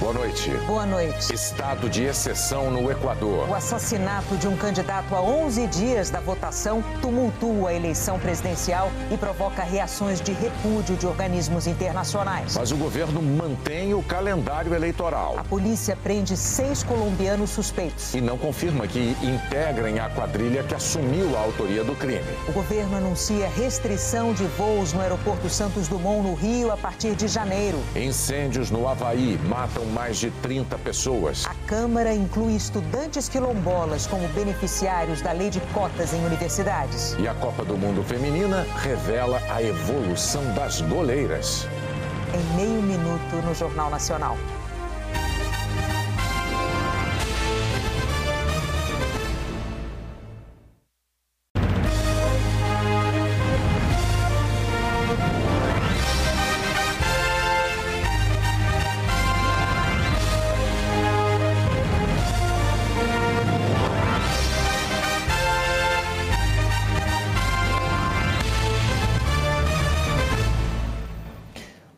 Boa noite. Boa noite. Estado de exceção no Equador. O assassinato de um candidato a 11 dias da votação tumultua a eleição presidencial e provoca reações de repúdio de organismos internacionais. Mas o governo mantém o calendário eleitoral. A polícia prende seis colombianos suspeitos. E não confirma que integrem a quadrilha que assumiu a autoria do crime. O governo anuncia restrição de voos no aeroporto Santos Dumont, no Rio, a partir de janeiro. Incêndios no Havaí matam mais de 30 pessoas. A Câmara inclui estudantes quilombolas como beneficiários da lei de cotas em universidades. E a Copa do Mundo Feminina revela a evolução das goleiras. Em meio minuto no Jornal Nacional.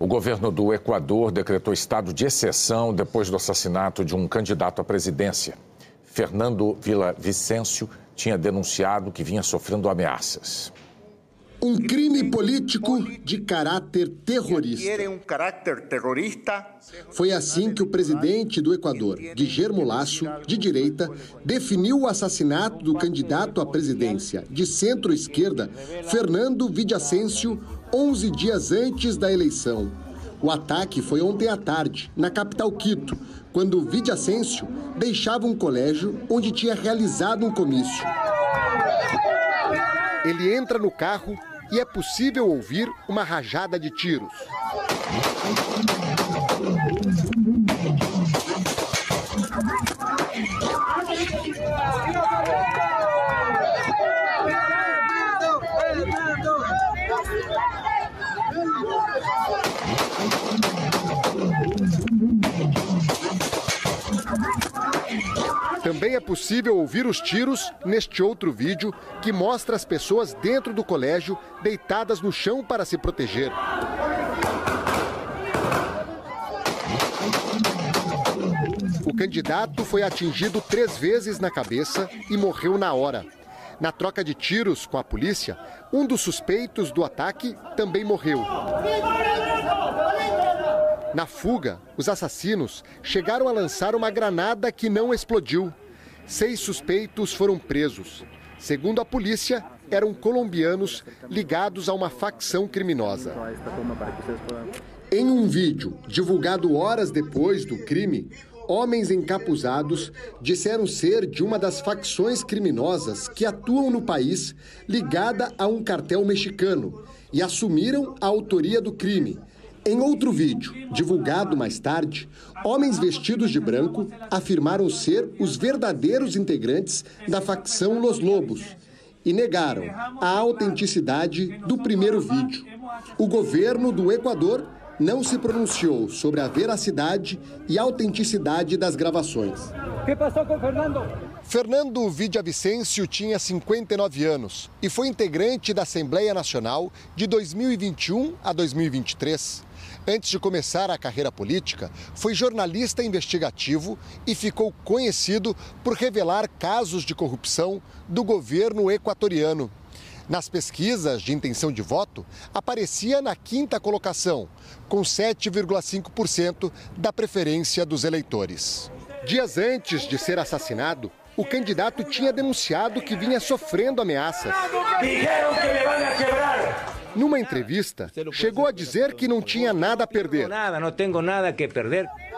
O governo do Equador decretou estado de exceção depois do assassinato de um candidato à presidência. Fernando Vicencio tinha denunciado que vinha sofrendo ameaças. Um crime político de caráter terrorista. Foi assim que o presidente do Equador, Guillermo Lasso, de direita, definiu o assassinato do candidato à presidência de centro-esquerda, Fernando Villavicencio, 11 dias antes da eleição. O ataque foi ontem à tarde, na capital Quito, quando Villavicencio deixava um colégio onde tinha realizado um comício. Ele entra no carro e é possível ouvir uma rajada de tiros. Também é possível ouvir os tiros neste outro vídeo que mostra as pessoas dentro do colégio deitadas no chão para se proteger. O candidato foi atingido três vezes na cabeça e morreu na hora. Na troca de tiros com a polícia, um dos suspeitos do ataque também morreu. Na fuga, os assassinos chegaram a lançar uma granada que não explodiu. Seis suspeitos foram presos. Segundo a polícia, eram colombianos ligados a uma facção criminosa. Em um vídeo divulgado horas depois do crime, homens encapuzados disseram ser de uma das facções criminosas que atuam no país ligada a um cartel mexicano e assumiram a autoria do crime. Em outro vídeo, divulgado mais tarde, homens vestidos de branco afirmaram ser os verdadeiros integrantes da facção Los Lobos e negaram a autenticidade do primeiro vídeo. O governo do Equador não se pronunciou sobre a veracidade e autenticidade das gravações. O que passou com Fernando? Fernando Villavicencio tinha 59 anos e foi integrante da Assembleia Nacional de 2021 a 2023. Antes de começar a carreira política, foi jornalista investigativo e ficou conhecido por revelar casos de corrupção do governo equatoriano. Nas pesquisas de intenção de voto, aparecia na quinta colocação, com 7,5% da preferência dos eleitores. Dias antes de ser assassinado, o candidato tinha denunciado que vinha sofrendo ameaças. Numa entrevista, chegou a dizer que não tinha nada a perder.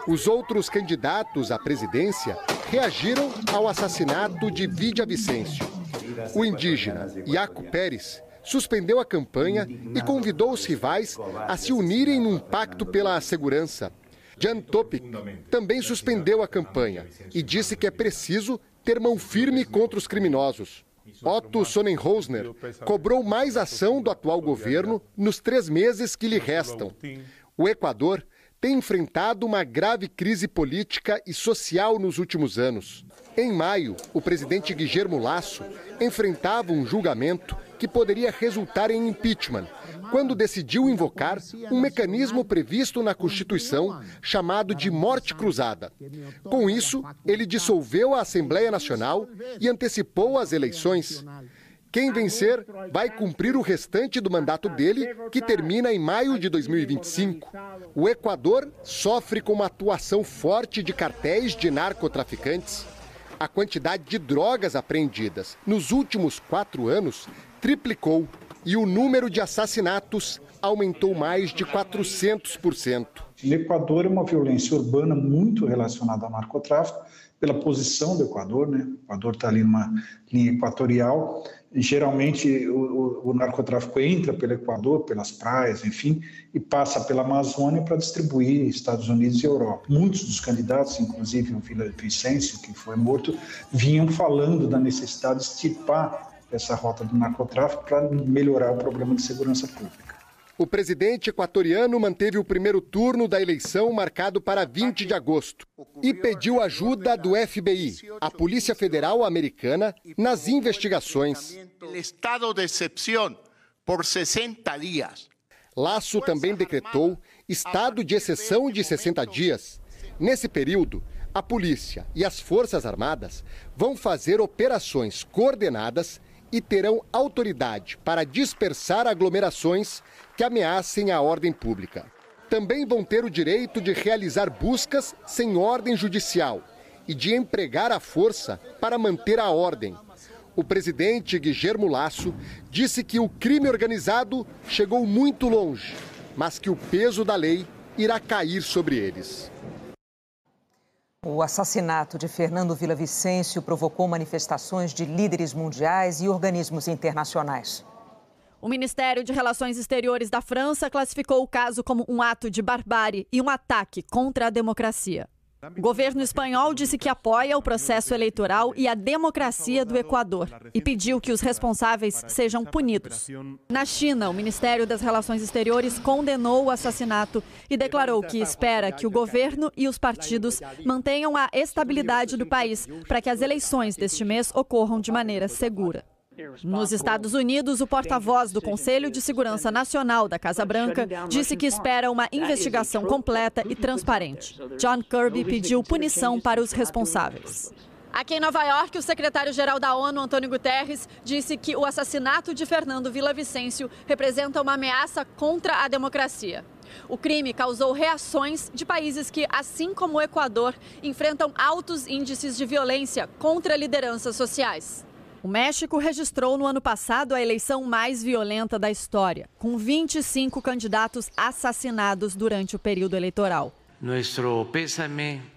Os outros candidatos à presidência reagiram ao assassinato de Vicencio. O indígena Iaco Pérez suspendeu a campanha e convidou os rivais a se unirem num pacto pela segurança. Jan Topic também suspendeu a campanha e disse que é preciso ter mão firme contra os criminosos. Otto Sonnenhosner cobrou mais ação do atual governo nos três meses que lhe restam. O Equador tem enfrentado uma grave crise política e social nos últimos anos. Em maio, o presidente Guillermo Lasso enfrentava um julgamento que poderia resultar em impeachment, quando decidiu invocar um mecanismo previsto na Constituição chamado de morte cruzada. Com isso, ele dissolveu a Assembleia Nacional e antecipou as eleições. Quem vencer vai cumprir o restante do mandato dele, que termina em maio de 2025. O Equador sofre com uma atuação forte de cartéis de narcotraficantes. A quantidade de drogas apreendidas nos últimos quatro anos triplicou e o número de assassinatos aumentou mais de 400%. O Equador é uma violência urbana muito relacionada ao narcotráfico, pela posição do Equador, né? O Equador está ali numa linha equatorial geralmente o, o, o, narcotráfico entra pelo Equador, pelas praias, enfim, e passa pela Amazônia para distribuir Estados Unidos e Europa. Muitos dos candidatos, inclusive o Vila Vicêncio, que foi morto, vinham falando da necessidade de extirpar essa rota do narcotráfico para melhorar o problema de segurança pública. O presidente equatoriano manteve o primeiro turno da eleição marcado para 20 de agosto e pediu ajuda do FBI, a Polícia Federal Americana, nas investigações. Estado de exceção por 60 dias. Laço também decretou estado de exceção de 60 dias. Nesse período, a polícia e as Forças Armadas vão fazer operações coordenadas e terão autoridade para dispersar aglomerações que ameacem a ordem pública. Também vão ter o direito de realizar buscas sem ordem judicial e de empregar a força para manter a ordem. O presidente Guillermo Lasso disse que o crime organizado chegou muito longe, mas que o peso da lei irá cair sobre eles. O assassinato de Fernando Villavicencio provocou manifestações de líderes mundiais e organismos internacionais. O Ministério de Relações Exteriores da França classificou o caso como um ato de barbárie e um ataque contra a democracia. O governo espanhol disse que apoia o processo eleitoral e a democracia do Equador e pediu que os responsáveis sejam punidos. Na China, o Ministério das Relações Exteriores condenou o assassinato e declarou que espera que o governo e os partidos mantenham a estabilidade do país para que as eleições deste mês ocorram de maneira segura. Nos Estados Unidos, o porta-voz do Conselho de Segurança Nacional da Casa Branca disse que espera uma investigação completa e transparente. John Kirby pediu punição para os responsáveis. Aqui em Nova York, o secretário-geral da ONU, Antônio Guterres, disse que o assassinato de Fernando Villavicencio representa uma ameaça contra a democracia. O crime causou reações de países que, assim como o Equador, enfrentam altos índices de violência contra lideranças sociais. O México registrou no ano passado a eleição mais violenta da história, com 25 candidatos assassinados durante o período eleitoral.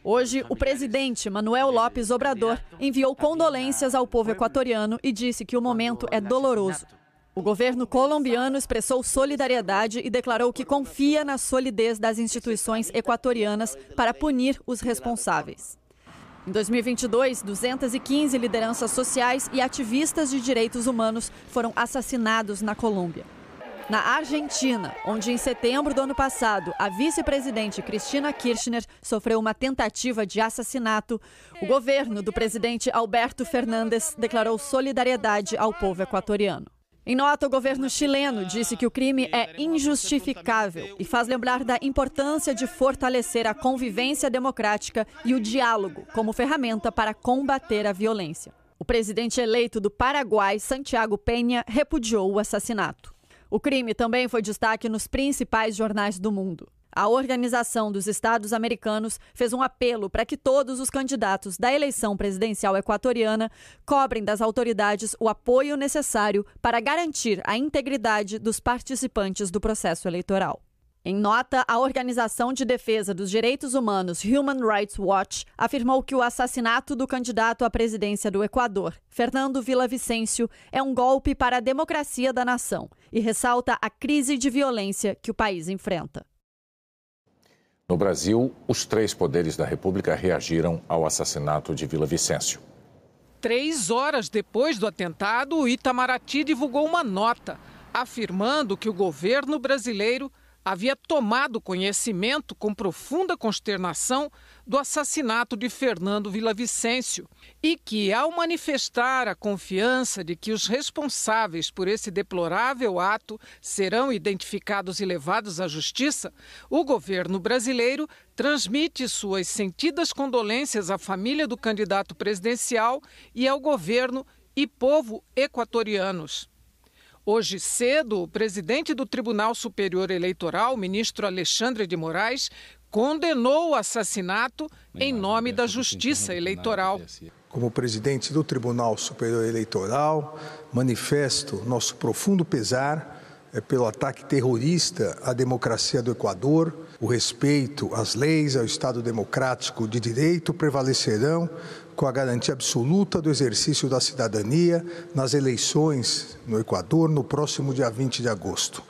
Hoje, o presidente Manuel López Obrador enviou condolências ao povo equatoriano e disse que o momento é doloroso. O governo colombiano expressou solidariedade e declarou que confia na solidez das instituições equatorianas para punir os responsáveis. Em 2022, 215 lideranças sociais e ativistas de direitos humanos foram assassinados na Colômbia. Na Argentina, onde em setembro do ano passado a vice-presidente Cristina Kirchner sofreu uma tentativa de assassinato, o governo do presidente Alberto Fernandes declarou solidariedade ao povo equatoriano. Em nota, o governo chileno disse que o crime é injustificável e faz lembrar da importância de fortalecer a convivência democrática e o diálogo como ferramenta para combater a violência. O presidente eleito do Paraguai, Santiago Penha, repudiou o assassinato. O crime também foi destaque nos principais jornais do mundo. A Organização dos Estados Americanos fez um apelo para que todos os candidatos da eleição presidencial equatoriana cobrem das autoridades o apoio necessário para garantir a integridade dos participantes do processo eleitoral. Em nota, a Organização de Defesa dos Direitos Humanos Human Rights Watch afirmou que o assassinato do candidato à presidência do Equador, Fernando Villavicencio, é um golpe para a democracia da nação e ressalta a crise de violência que o país enfrenta. No Brasil, os três poderes da República reagiram ao assassinato de Vila Vicêncio. Três horas depois do atentado, o Itamaraty divulgou uma nota afirmando que o governo brasileiro havia tomado conhecimento com profunda consternação do assassinato de Fernando Villavicencio e que, ao manifestar a confiança de que os responsáveis por esse deplorável ato serão identificados e levados à justiça, o governo brasileiro transmite suas sentidas condolências à família do candidato presidencial e ao governo e povo equatorianos. Hoje cedo, o presidente do Tribunal Superior Eleitoral, ministro Alexandre de Moraes, condenou o assassinato em nome da Justiça Eleitoral. Como presidente do Tribunal Superior Eleitoral, manifesto nosso profundo pesar é, pelo ataque terrorista à democracia do Equador. O respeito às leis, ao Estado democrático de direito prevalecerão com a garantia absoluta do exercício da cidadania nas eleições no Equador no próximo dia 20 de agosto.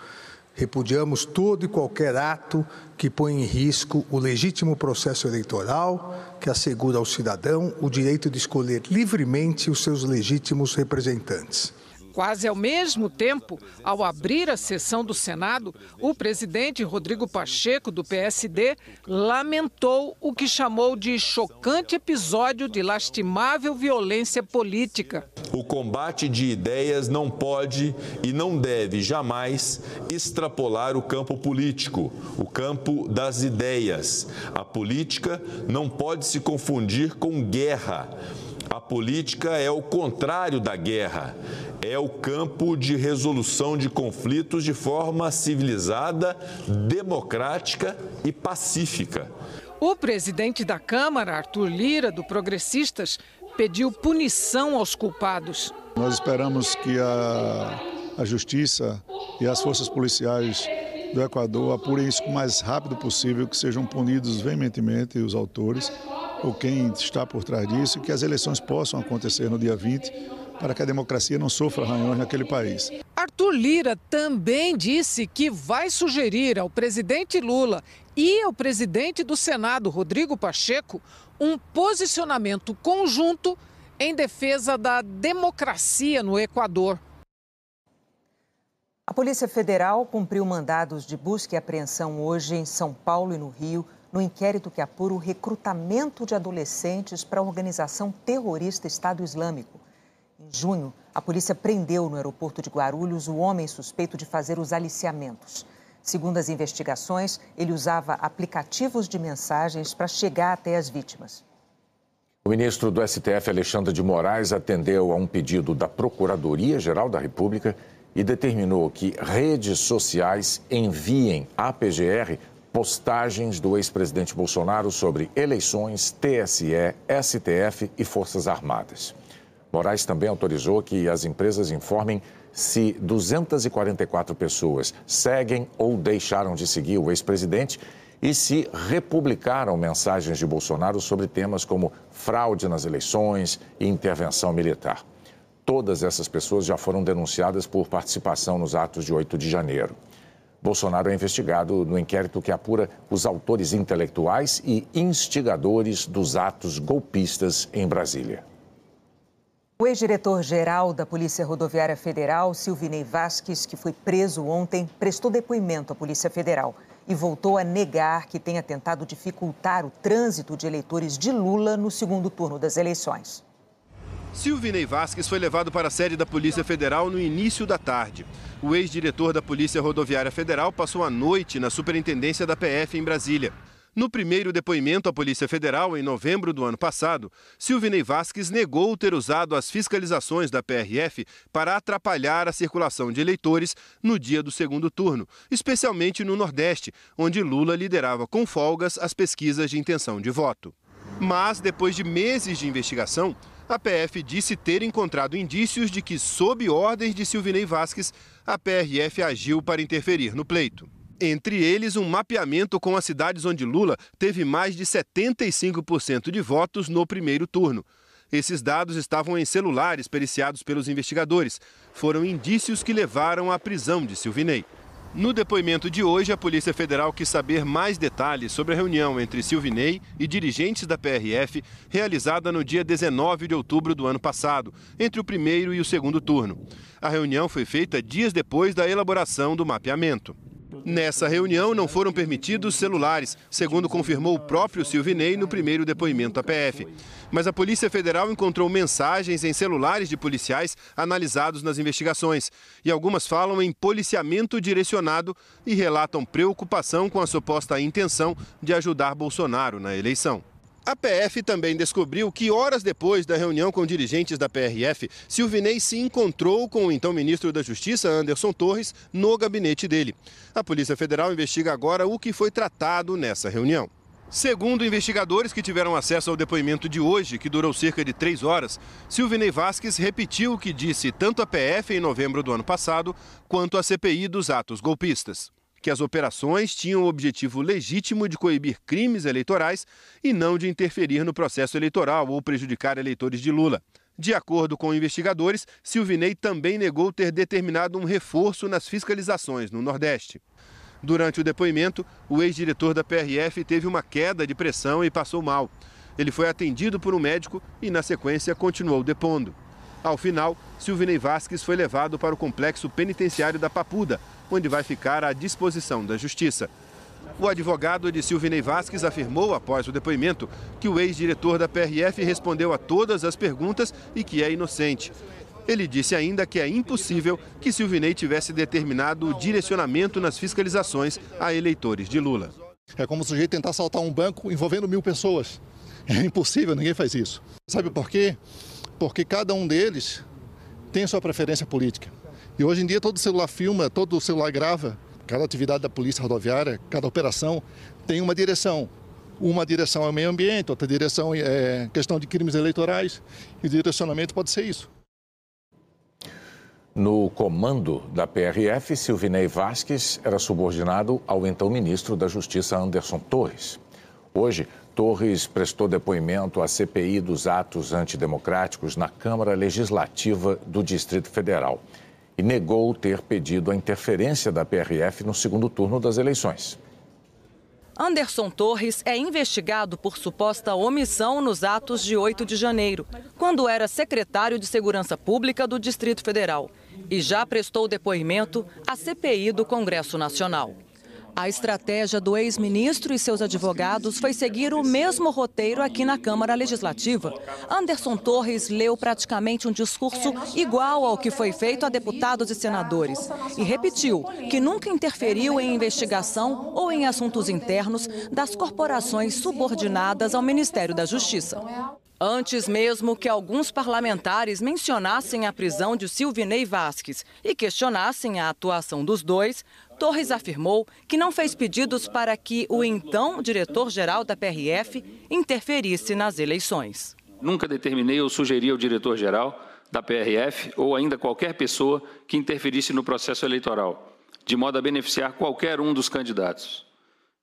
Repudiamos todo e qualquer ato que põe em risco o legítimo processo eleitoral que assegura ao cidadão o direito de escolher livremente os seus legítimos representantes. Quase ao mesmo tempo, ao abrir a sessão do Senado, o presidente Rodrigo Pacheco, do PSD, lamentou o que chamou de chocante episódio de lastimável violência política. O combate de ideias não pode e não deve jamais extrapolar o campo político, o campo das ideias. A política não pode se confundir com guerra. A política é o contrário da guerra, é o campo de resolução de conflitos de forma civilizada, democrática e pacífica. O presidente da Câmara, Arthur Lira, do Progressistas, pediu punição aos culpados. Nós esperamos que a, a Justiça e as forças policiais do Equador apurem isso o mais rápido possível, que sejam punidos veementemente os autores ou quem está por trás disso, e que as eleições possam acontecer no dia 20, para que a democracia não sofra arranhões naquele país. Arthur Lira também disse que vai sugerir ao presidente Lula e ao presidente do Senado, Rodrigo Pacheco, um posicionamento conjunto em defesa da democracia no Equador. A Polícia Federal cumpriu mandados de busca e apreensão hoje em São Paulo e no Rio no inquérito que apura o recrutamento de adolescentes para a organização terrorista Estado Islâmico. Em junho, a polícia prendeu no aeroporto de Guarulhos o homem suspeito de fazer os aliciamentos. Segundo as investigações, ele usava aplicativos de mensagens para chegar até as vítimas. O ministro do STF, Alexandre de Moraes, atendeu a um pedido da Procuradoria-Geral da República e determinou que redes sociais enviem à PGR postagens do ex-presidente Bolsonaro sobre eleições, TSE, STF e Forças Armadas. Moraes também autorizou que as empresas informem se 244 pessoas seguem ou deixaram de seguir o ex-presidente e se republicaram mensagens de Bolsonaro sobre temas como fraude nas eleições e intervenção militar. Todas essas pessoas já foram denunciadas por participação nos atos de 8 de janeiro. Bolsonaro é investigado no inquérito que apura os autores intelectuais e instigadores dos atos golpistas em Brasília. O ex-diretor-geral da Polícia Rodoviária Federal, Silvinei Vasques, que foi preso ontem, prestou depoimento à Polícia Federal e voltou a negar que tenha tentado dificultar o trânsito de eleitores de Lula no segundo turno das eleições. Silvinei Vasques foi levado para a sede da Polícia Federal no início da tarde. O ex-diretor da Polícia Rodoviária Federal passou a noite na superintendência da PF em Brasília. No primeiro depoimento à Polícia Federal, em novembro do ano passado, Silvinei Vasques negou ter usado as fiscalizações da PRF para atrapalhar a circulação de eleitores no dia do segundo turno, especialmente no Nordeste, onde Lula liderava com folgas as pesquisas de intenção de voto. Mas, depois de meses de investigação, a PF disse ter encontrado indícios de que, sob ordens de Silvinei Vasques, a PRF agiu para interferir no pleito. Entre eles, um mapeamento com as cidades onde Lula teve mais de 75% de votos no primeiro turno. Esses dados estavam em celulares periciados pelos investigadores. Foram indícios que levaram à prisão de Silvinei. No depoimento de hoje, a Polícia Federal quis saber mais detalhes sobre a reunião entre Silvinei e dirigentes da PRF, realizada no dia 19 de outubro do ano passado, entre o primeiro e o segundo turno. A reunião foi feita dias depois da elaboração do mapeamento. Nessa reunião não foram permitidos celulares, segundo confirmou o próprio Silvinei no primeiro depoimento à PF. Mas a Polícia Federal encontrou mensagens em celulares de policiais analisados nas investigações. E algumas falam em policiamento direcionado e relatam preocupação com a suposta intenção de ajudar Bolsonaro na eleição. A PF também descobriu que, horas depois da reunião com dirigentes da PRF, Silvinei se encontrou com o então ministro da Justiça, Anderson Torres, no gabinete dele. A Polícia Federal investiga agora o que foi tratado nessa reunião. Segundo investigadores que tiveram acesso ao depoimento de hoje, que durou cerca de três horas, Silvinei Vasques repetiu o que disse tanto à PF em novembro do ano passado, quanto à CPI dos atos golpistas que as operações tinham o objetivo legítimo de coibir crimes eleitorais e não de interferir no processo eleitoral ou prejudicar eleitores de Lula. De acordo com investigadores, Silvinei também negou ter determinado um reforço nas fiscalizações no Nordeste. Durante o depoimento, o ex-diretor da PRF teve uma queda de pressão e passou mal. Ele foi atendido por um médico e, na sequência, continuou depondo. Ao final, Silvinei Vasques foi levado para o complexo penitenciário da Papuda, onde vai ficar à disposição da Justiça. O advogado de Silvinei Vasques afirmou, após o depoimento, que o ex-diretor da PRF respondeu a todas as perguntas e que é inocente. Ele disse ainda que é impossível que Silvinei tivesse determinado o direcionamento nas fiscalizações a eleitores de Lula. É como o sujeito tentar assaltar um banco envolvendo mil pessoas. É impossível, ninguém faz isso. Sabe por quê? Porque cada um deles tem sua preferência política. E hoje em dia todo celular filma, todo celular grava. Cada atividade da polícia rodoviária, cada operação tem uma direção. Uma direção é o meio ambiente, outra direção é questão de crimes eleitorais. E o direcionamento pode ser isso. No comando da PRF, Silvinei Vasques era subordinado ao então ministro da Justiça, Anderson Torres. Hoje, Torres prestou depoimento à CPI dos atos antidemocráticos na Câmara Legislativa do Distrito Federal e negou ter pedido a interferência da PRF no segundo turno das eleições. Anderson Torres é investigado por suposta omissão nos atos de 8 de janeiro, quando era secretário de Segurança Pública do Distrito Federal, e já prestou depoimento à CPI do Congresso Nacional. A estratégia do ex-ministro e seus advogados foi seguir o mesmo roteiro aqui na Câmara Legislativa. Anderson Torres leu praticamente um discurso igual ao que foi feito a deputados e senadores e repetiu que nunca interferiu em investigação ou em assuntos internos das corporações subordinadas ao Ministério da Justiça. Antes mesmo que alguns parlamentares mencionassem a prisão de Silvinei Vasques e questionassem a atuação dos dois, Torres afirmou que não fez pedidos para que o então diretor-geral da PRF interferisse nas eleições. Nunca determinei ou sugeri ao diretor-geral da PRF ou ainda qualquer pessoa que interferisse no processo eleitoral, de modo a beneficiar qualquer um dos candidatos.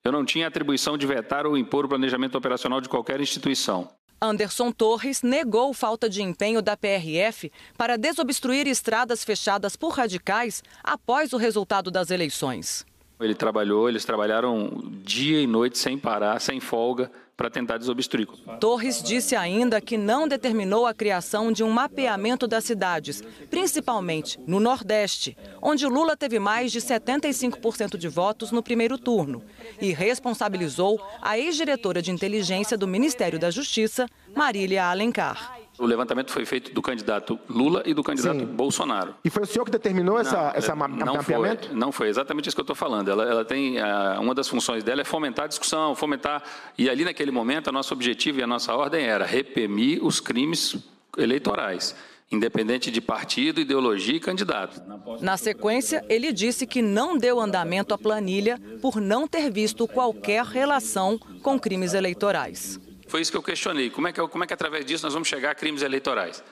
Eu não tinha atribuição de vetar ou impor o planejamento operacional de qualquer instituição. Anderson Torres negou falta de empenho da PRF para desobstruir estradas fechadas por radicais após o resultado das eleições. Ele trabalhou, eles trabalharam dia e noite sem parar, sem folga, para tentar desobstruir. Torres disse ainda que não determinou a criação de um mapeamento das cidades, principalmente no Nordeste, onde Lula teve mais de 75% de votos no primeiro turno, e responsabilizou a ex-diretora de inteligência do Ministério da Justiça, Marília Alencar. O levantamento foi feito do candidato Lula e do candidato Sim. Bolsonaro. E foi o senhor que determinou essa, não, essa não mapeamento? Foi, não foi exatamente isso que eu estou falando. Ela, ela tem uh, uma das funções dela é fomentar a discussão, fomentar. E ali naquele momento, o nosso objetivo e a nossa ordem era reprimir os crimes eleitorais independente de partido, ideologia e candidato. Na sequência, ele disse que não deu andamento à planilha por não ter visto qualquer relação com crimes eleitorais. Foi isso que eu questionei. Como é que, como é que através disso nós vamos chegar a crimes eleitorais?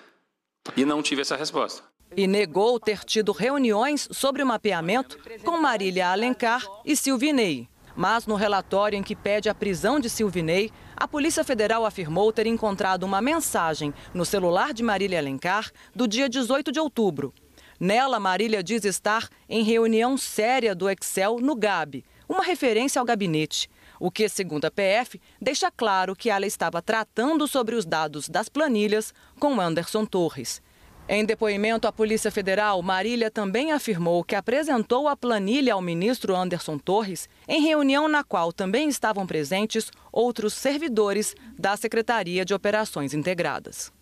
E não tive essa resposta. E negou ter tido reuniões sobre o mapeamento com Marília Alencar e Silvinei. Mas no relatório em que pede a prisão de Silvinei, a Polícia Federal afirmou ter encontrado uma mensagem no celular de Marília Alencar do dia 18 de outubro. Nela, Marília diz estar em reunião séria do Excel no GAB, uma referência ao gabinete o que, segundo a PF, deixa claro que ela estava tratando sobre os dados das planilhas com Anderson Torres. Em depoimento à Polícia Federal, Marília também afirmou que apresentou a planilha ao ministro Anderson Torres em reunião na qual também estavam presentes outros servidores da Secretaria de Operações Integradas.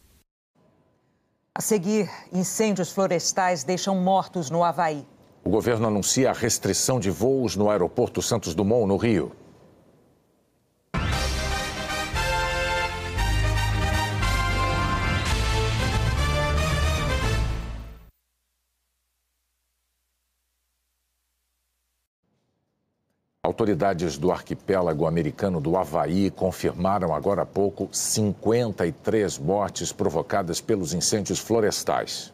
A seguir, incêndios florestais deixam mortos no Havaí. O governo anuncia a restrição de voos no aeroporto Santos Dumont, no Rio. Autoridades do arquipélago americano do Havaí confirmaram agora há pouco 53 mortes provocadas pelos incêndios florestais.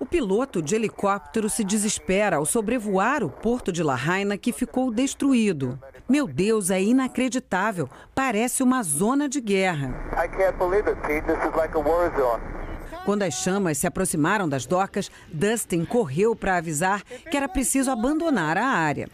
O piloto de helicóptero se desespera ao sobrevoar o porto de Lahaina, que ficou destruído. Meu Deus, é inacreditável. Parece uma zona de guerra. Quando as chamas se aproximaram das docas, Dustin correu para avisar que era preciso abandonar a área.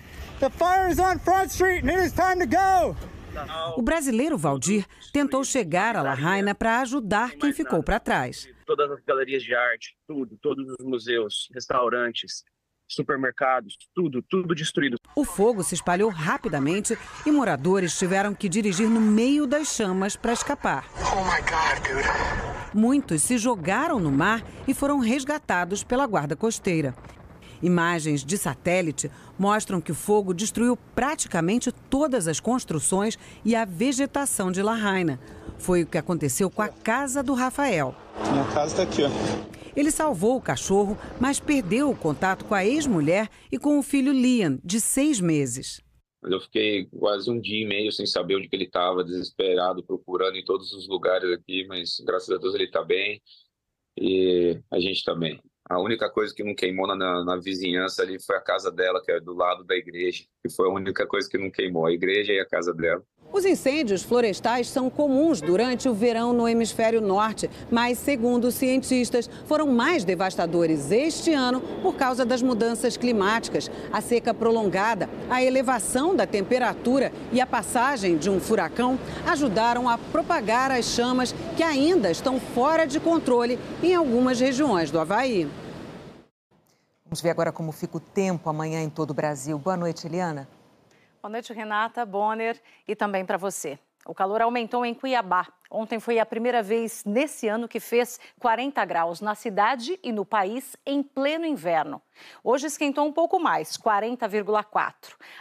O brasileiro Valdir tentou chegar a Lahaina para ajudar quem ficou para trás. Todas as galerias de arte, tudo, todos os museus, restaurantes, supermercados, tudo, tudo destruído. O fogo se espalhou rapidamente e moradores tiveram que dirigir no meio das chamas para escapar. Oh my God, dude. Muitos se jogaram no mar e foram resgatados pela guarda costeira. Imagens de satélite mostram que o fogo destruiu praticamente todas as construções e a vegetação de Lahaina. Foi o que aconteceu com a casa do Rafael. Minha casa está aqui, ó. Ele salvou o cachorro, mas perdeu o contato com a ex-mulher e com o filho Liam, de seis meses. Eu fiquei quase um dia e meio sem saber onde que ele estava, desesperado, procurando em todos os lugares aqui, mas graças a Deus ele está bem e a gente também. Tá a única coisa que não queimou na, na, vizinhança ali foi a casa dela, que é do lado da igreja, que foi a única coisa que não queimou, a igreja e a casa dela. Os incêndios florestais são comuns durante o verão no hemisfério norte, mas, segundo cientistas, foram mais devastadores este ano por causa das mudanças climáticas. A seca prolongada, a elevação da temperatura e a passagem de um furacão ajudaram a propagar as chamas que ainda estão fora de controle em algumas regiões do Havaí. Vamos ver agora como fica o tempo amanhã em todo o Brasil. Boa noite, Eliana. Boa noite, Renata, Bonner e também para você. O calor aumentou em Cuiabá. Ontem foi a primeira vez nesse ano que fez 40 graus na cidade e no país em pleno inverno. Hoje esquentou um pouco mais, 40,4.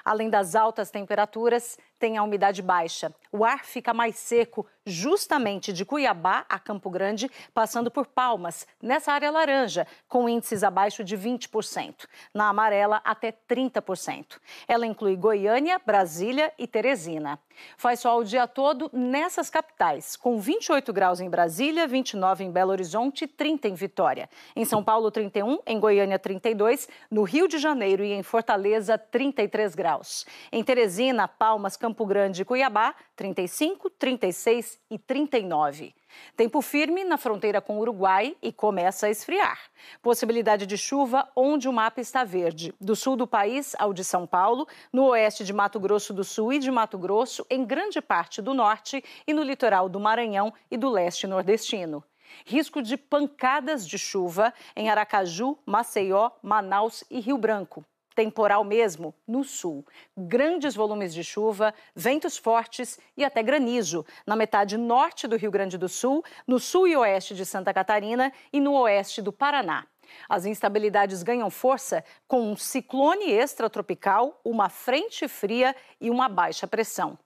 Além das altas temperaturas, tem a umidade baixa. O ar fica mais seco, justamente de Cuiabá a Campo Grande, passando por Palmas, nessa área laranja, com índices abaixo de 20%. Na amarela, até 30%. Ela inclui Goiânia, Brasília e Teresina. Faz sol o dia todo nessas capitais, com 28 graus em Brasília, 29 em Belo Horizonte e 30 em Vitória. Em São Paulo, 31, em Goiânia, 32, no Rio de Janeiro e em Fortaleza, 33 graus. Em Teresina, Palmas, Campo Grande e Cuiabá, 35, 36 e 39. Tempo firme na fronteira com o Uruguai e começa a esfriar. Possibilidade de chuva onde o mapa está verde. Do sul do país ao de São Paulo, no oeste de Mato Grosso do Sul e de Mato Grosso, em grande parte do norte e no litoral do Maranhão e do leste nordestino. Risco de pancadas de chuva em Aracaju, Maceió, Manaus e Rio Branco temporal mesmo no sul. Grandes volumes de chuva, ventos fortes e até granizo na metade norte do Rio Grande do Sul, no sul e oeste de Santa Catarina e no oeste do Paraná. As instabilidades ganham força com um ciclone extratropical, uma frente fria e uma baixa pressão.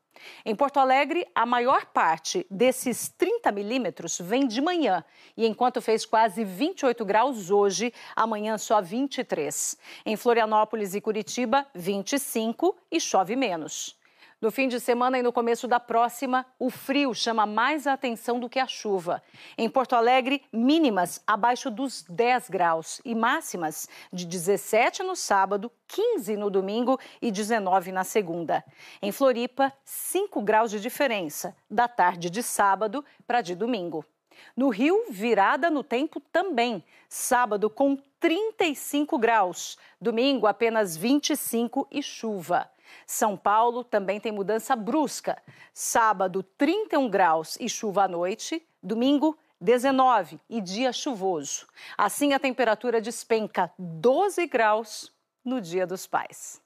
Em Porto Alegre, a maior parte desses 30 milímetros vem de manhã. E enquanto fez quase 28 graus hoje, amanhã só 23. Em Florianópolis e Curitiba, 25 e chove menos. No fim de semana e no começo da próxima, o frio chama mais a atenção do que a chuva. Em Porto Alegre, mínimas abaixo dos 10 graus e máximas de 17 no sábado, 15 no domingo e 19 na segunda. Em Floripa, 5 graus de diferença, da tarde de sábado para de domingo. No Rio, virada no tempo também. Sábado com 35 graus, domingo apenas 25 e chuva. São Paulo também tem mudança brusca. Sábado, 31 graus e chuva à noite. Domingo, 19 e dia chuvoso. Assim, a temperatura despenca 12 graus no Dia dos Pais.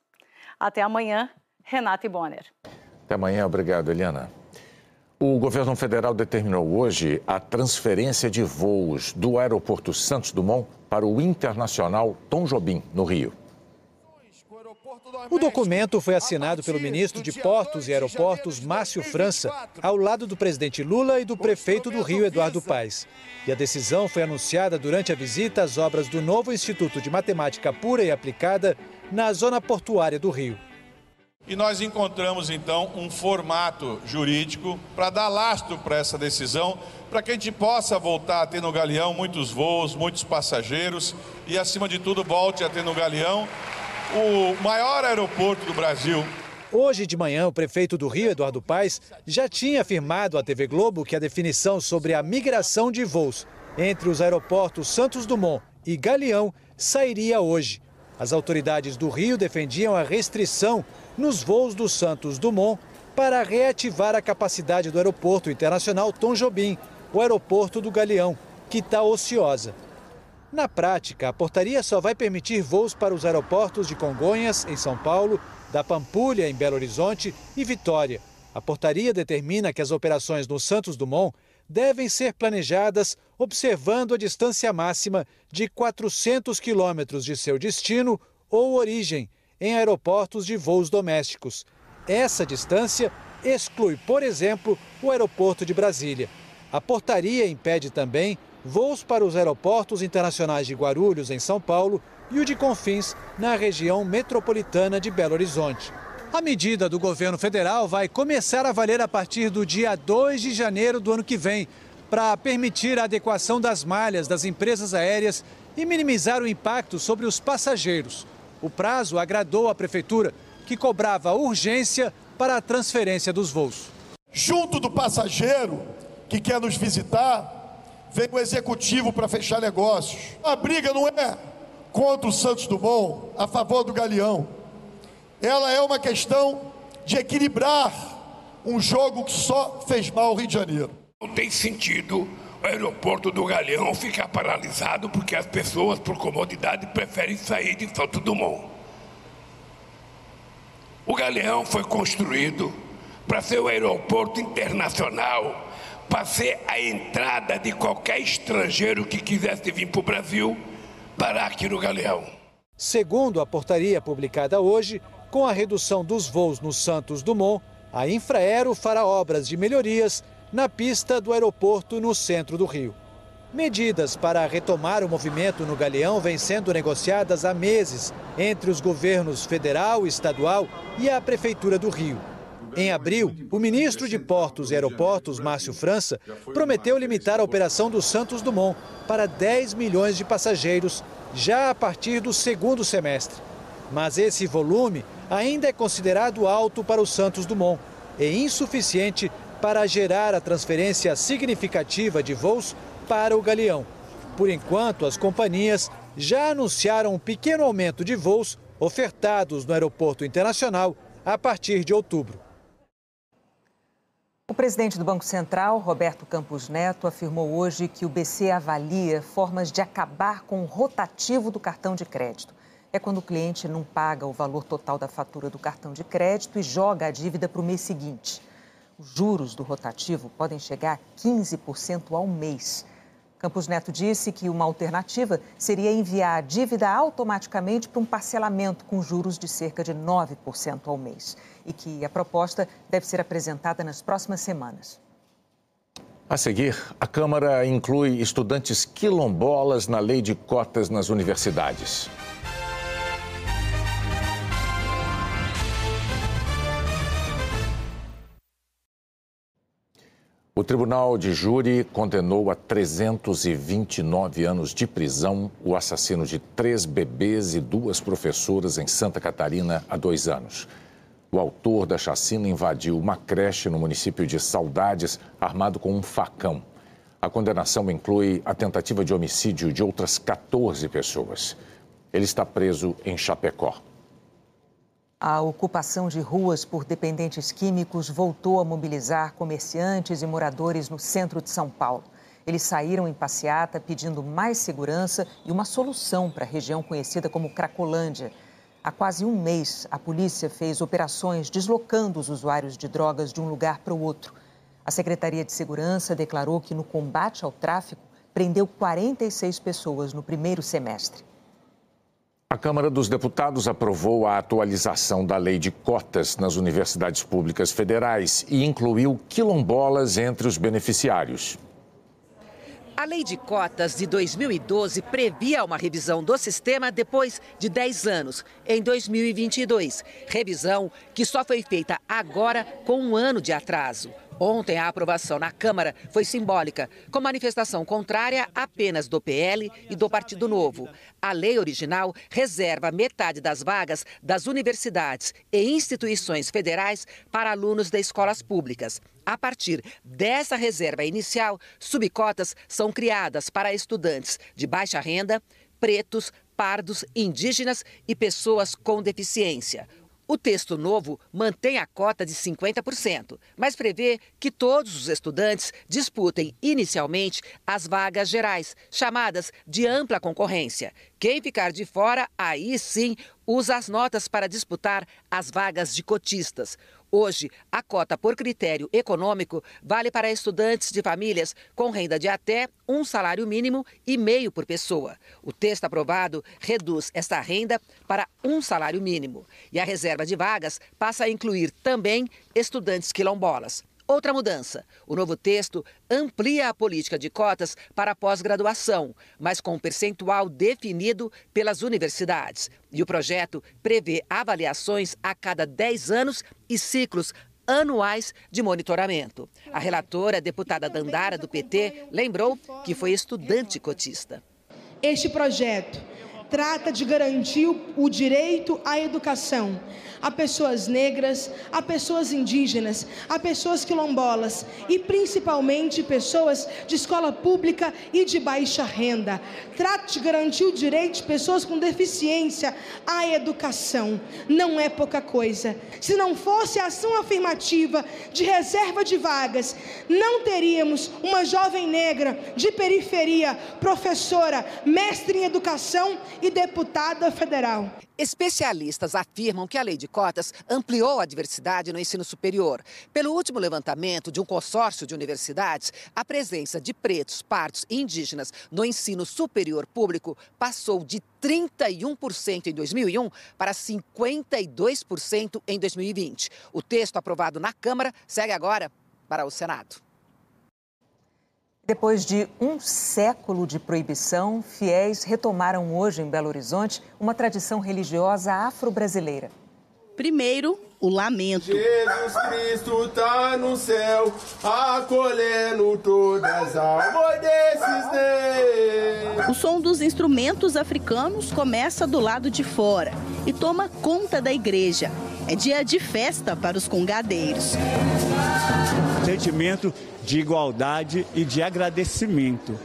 Até amanhã, Renata Bonner. Até amanhã, obrigado, Eliana. O governo federal determinou hoje a transferência de voos do aeroporto Santos Dumont para o internacional Tom Jobim, no Rio. O documento foi assinado pelo ministro de Portos e Aeroportos, Márcio França, ao lado do presidente Lula e do prefeito do Rio, Eduardo Paes. E a decisão foi anunciada durante a visita às obras do novo Instituto de Matemática Pura e Aplicada na zona portuária do Rio. E nós encontramos então um formato jurídico para dar lastro para essa decisão, para que a gente possa voltar a ter no Galeão muitos voos, muitos passageiros e, acima de tudo, volte a ter no Galeão o maior aeroporto do Brasil. Hoje de manhã, o prefeito do Rio, Eduardo Paes, já tinha afirmado à TV Globo que a definição sobre a migração de voos entre os aeroportos Santos Dumont e Galeão sairia hoje. As autoridades do Rio defendiam a restrição nos voos do Santos Dumont para reativar a capacidade do Aeroporto Internacional Tom Jobim, o aeroporto do Galeão, que está ociosa. Na prática, a portaria só vai permitir voos para os aeroportos de Congonhas, em São Paulo, da Pampulha, em Belo Horizonte e Vitória. A portaria determina que as operações no Santos Dumont devem ser planejadas observando a distância máxima de 400 quilômetros de seu destino ou origem em aeroportos de voos domésticos. Essa distância exclui, por exemplo, o aeroporto de Brasília. A portaria impede também voos para os aeroportos internacionais de Guarulhos, em São Paulo, e o de Confins, na região metropolitana de Belo Horizonte. A medida do governo federal vai começar a valer a partir do dia 2 de janeiro do ano que vem, para permitir a adequação das malhas das empresas aéreas e minimizar o impacto sobre os passageiros. O prazo agradou à prefeitura, que cobrava urgência para a transferência dos voos. Junto do passageiro que quer nos visitar, vem o executivo para fechar negócios. A briga não é contra o Santos Dumont, a favor do Galeão. Ela é uma questão de equilibrar um jogo que só fez mal ao Rio de Janeiro. Não tem sentido o aeroporto do Galeão ficar paralisado porque as pessoas, por comodidade, preferem sair de Santo Dumont. O Galeão foi construído para ser o aeroporto internacional, para ser a entrada de qualquer estrangeiro que quisesse vir para o Brasil parar aqui no Galeão. Segundo a portaria publicada hoje, com a redução dos voos no Santos Dumont, a Infraero fará obras de melhorias na pista do aeroporto no centro do Rio. Medidas para retomar o movimento no Galeão vêm sendo negociadas há meses entre os governos federal, estadual e a Prefeitura do Rio. Em abril, o ministro de Portos e Aeroportos, Márcio França, prometeu limitar a operação do Santos Dumont para 10 milhões de passageiros já a partir do segundo semestre. Mas esse volume ainda é considerado alto para o Santos Dumont e insuficiente para gerar a transferência significativa de voos para o Galeão. Por enquanto, as companhias já anunciaram um pequeno aumento de voos ofertados no Aeroporto Internacional a partir de outubro. O presidente do Banco Central, Roberto Campos Neto, afirmou hoje que o BC avalia formas de acabar com o rotativo do cartão de crédito. É quando o cliente não paga o valor total da fatura do cartão de crédito e joga a dívida para o mês seguinte. Os juros do rotativo podem chegar a 15% ao mês. Campos Neto disse que uma alternativa seria enviar a dívida automaticamente para um parcelamento com juros de cerca de 9% ao mês e que a proposta deve ser apresentada nas próximas semanas. A seguir, a Câmara inclui estudantes quilombolas na lei de cotas nas universidades. O Tribunal de Júri condenou a 329 anos de prisão o assassino de três bebês e duas professoras em Santa Catarina há dois anos. O autor da chacina invadiu uma creche no município de Saudades, armado com um facão. A condenação inclui a tentativa de homicídio de outras 14 pessoas. Ele está preso em Chapecó. A ocupação de ruas por dependentes químicos voltou a mobilizar comerciantes e moradores no centro de São Paulo. Eles saíram em passeata pedindo mais segurança e uma solução para a região conhecida como Cracolândia. Há quase um mês, a polícia fez operações deslocando os usuários de drogas de um lugar para o outro. A Secretaria de Segurança declarou que no combate ao tráfico prendeu 46 pessoas no primeiro semestre. A Câmara dos Deputados aprovou a atualização da lei de cotas nas universidades públicas federais e incluiu quilombolas entre os beneficiários. A lei de cotas de 2012 previa uma revisão do sistema depois de 10 anos, em 2022. Revisão que só foi feita agora com um ano de atraso. Ontem, a aprovação na Câmara foi simbólica, com manifestação contrária apenas do PL e do Partido Novo. A lei original reserva metade das vagas das universidades e instituições federais para alunos de escolas públicas. A partir dessa reserva inicial, subcotas são criadas para estudantes de baixa renda, pretos, pardos, indígenas e pessoas com deficiência. O texto novo mantém a cota de 50%, mas prevê que todos os estudantes disputem inicialmente as vagas gerais, chamadas de ampla concorrência. Quem ficar de fora, aí sim, usa as notas para disputar as vagas de cotistas. Hoje, a cota por critério econômico vale para estudantes de famílias com renda de até um salário mínimo e meio por pessoa. O texto aprovado reduz esta renda para um salário mínimo. E a reserva de vagas passa a incluir também estudantes quilombolas. Outra mudança: o novo texto amplia a política de cotas para pós-graduação, mas com um percentual definido pelas universidades. E o projeto prevê avaliações a cada 10 anos e ciclos anuais de monitoramento. A relatora, a deputada Dandara, do PT, lembrou que foi estudante cotista. Este projeto trata de garantir o direito à educação a pessoas negras, a pessoas indígenas, a pessoas quilombolas e principalmente pessoas de escola pública e de baixa renda. Trata de garantir o direito de pessoas com deficiência à educação. Não é pouca coisa. Se não fosse a ação afirmativa de reserva de vagas, não teríamos uma jovem negra de periferia, professora, mestre em educação e deputada federal. Especialistas afirmam que a lei de cotas ampliou a diversidade no ensino superior. Pelo último levantamento de um consórcio de universidades, a presença de pretos, pardos e indígenas no ensino superior público passou de 31% em 2001 para 52% em 2020. O texto aprovado na Câmara segue agora para o Senado. Depois de um século de proibição, fiéis retomaram hoje em Belo Horizonte uma tradição religiosa afro-brasileira. Primeiro, o lamento. Jesus Cristo está no céu, acolhendo todas as almas desses Deus. O som dos instrumentos africanos começa do lado de fora e toma conta da igreja. É dia de festa para os congadeiros. Sentimento de igualdade e de agradecimento.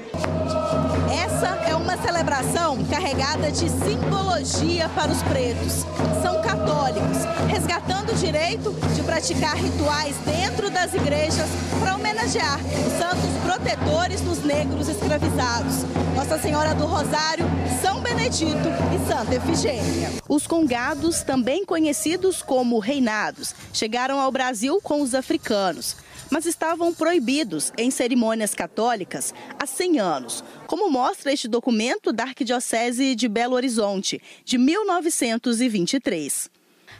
Essa é uma celebração carregada de simbologia para os pretos. São católicos, resgatando o direito de praticar rituais dentro das igrejas para homenagear os santos protetores dos negros escravizados. Nossa Senhora do Rosário, São Benedito e Santa Efigênia. Os congados, também conhecidos como reinados, chegaram ao Brasil com os africanos mas estavam proibidos em cerimônias católicas há 100 anos, como mostra este documento da Arquidiocese de Belo Horizonte, de 1923.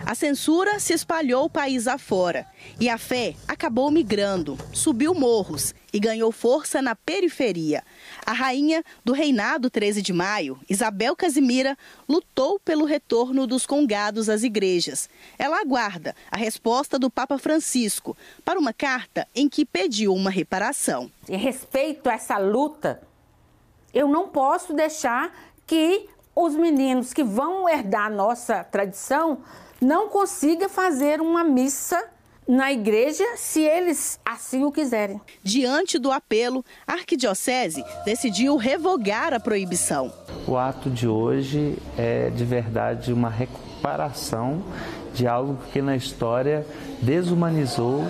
A censura se espalhou o país afora e a fé acabou migrando, subiu morros e ganhou força na periferia. A rainha do reinado 13 de maio, Isabel Casimira, lutou pelo retorno dos congados às igrejas. Ela aguarda a resposta do Papa Francisco para uma carta em que pediu uma reparação. Em respeito a essa luta, eu não posso deixar que os meninos que vão herdar a nossa tradição não consiga fazer uma missa na igreja se eles assim o quiserem. Diante do apelo, a arquidiocese decidiu revogar a proibição. O ato de hoje é de verdade uma recuperação de algo que na história desumanizou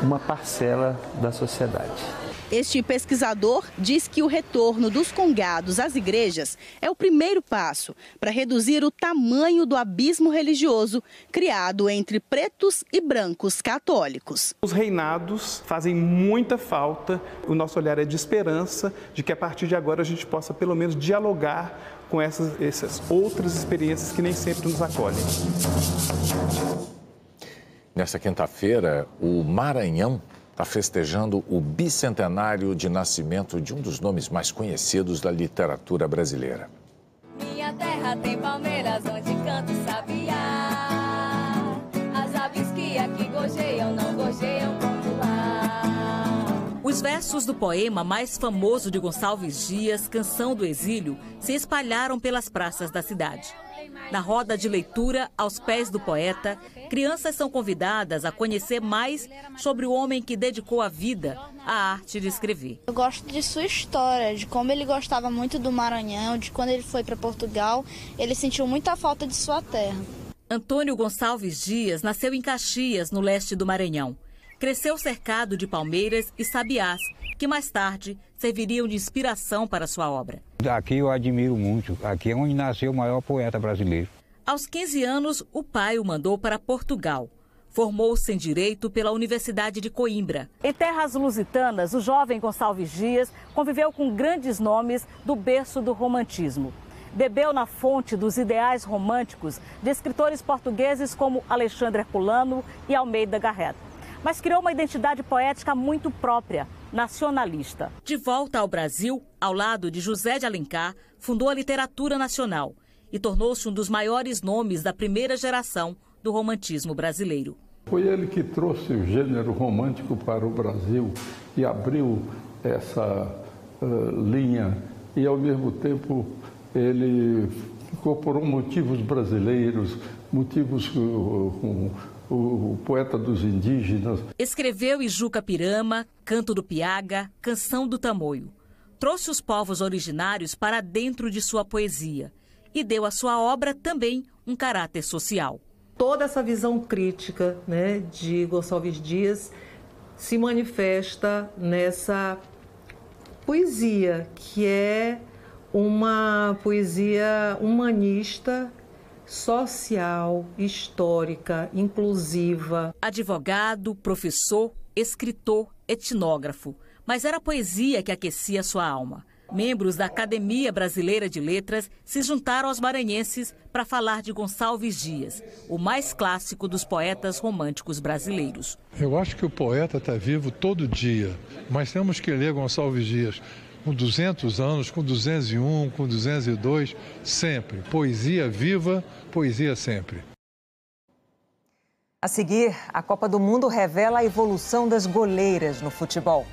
uma parcela da sociedade. Este pesquisador diz que o retorno dos congados às igrejas é o primeiro passo para reduzir o tamanho do abismo religioso criado entre pretos e brancos católicos. Os reinados fazem muita falta. O nosso olhar é de esperança de que a partir de agora a gente possa pelo menos dialogar com essas, essas outras experiências que nem sempre nos acolhem. Nesta quinta-feira, o Maranhão está festejando o bicentenário de nascimento de um dos nomes mais conhecidos da literatura brasileira. Minha terra tem palmeiras onde canto sabiá. As aves que aqui gojeiam não gojeiam como lá. Os versos do poema mais famoso de Gonçalves Dias, Canção do Exílio, se espalharam pelas praças da cidade. Na roda de leitura, aos pés do poeta, crianças são convidadas a conhecer mais sobre o homem que dedicou a vida à arte de escrever. Eu gosto de sua história, de como ele gostava muito do Maranhão, de quando ele foi para Portugal, ele sentiu muita falta de sua terra. Antônio Gonçalves Dias nasceu em Caxias, no leste do Maranhão. Cresceu cercado de palmeiras e sabiás, que mais tarde serviriam de inspiração para sua obra. Aqui eu admiro muito, aqui é onde nasceu o maior poeta brasileiro. Aos 15 anos, o pai o mandou para Portugal. Formou-se em Direito pela Universidade de Coimbra. Em terras lusitanas, o jovem Gonçalves Dias conviveu com grandes nomes do berço do romantismo. Bebeu na fonte dos ideais românticos de escritores portugueses como Alexandre Herculano e Almeida Garrett. Mas criou uma identidade poética muito própria, nacionalista. De volta ao Brasil, ao lado de José de Alencar, fundou a literatura nacional e tornou-se um dos maiores nomes da primeira geração do romantismo brasileiro. Foi ele que trouxe o gênero romântico para o Brasil e abriu essa uh, linha e ao mesmo tempo ele incorporou motivos brasileiros, motivos uh, o poeta dos indígenas. Escreveu Ijuca Pirama, Canto do Piaga, Canção do Tamoio. Trouxe os povos originários para dentro de sua poesia e deu à sua obra também um caráter social. Toda essa visão crítica né, de Gonçalves Dias se manifesta nessa poesia, que é uma poesia humanista social, histórica, inclusiva. Advogado, professor, escritor, etnógrafo. Mas era a poesia que aquecia sua alma. Membros da Academia Brasileira de Letras se juntaram aos maranhenses para falar de Gonçalves Dias, o mais clássico dos poetas românticos brasileiros. Eu acho que o poeta está vivo todo dia, mas temos que ler Gonçalves Dias com 200 anos, com 201, com 202, sempre. Poesia viva, poesia sempre. A seguir, a Copa do Mundo revela a evolução das goleiras no futebol.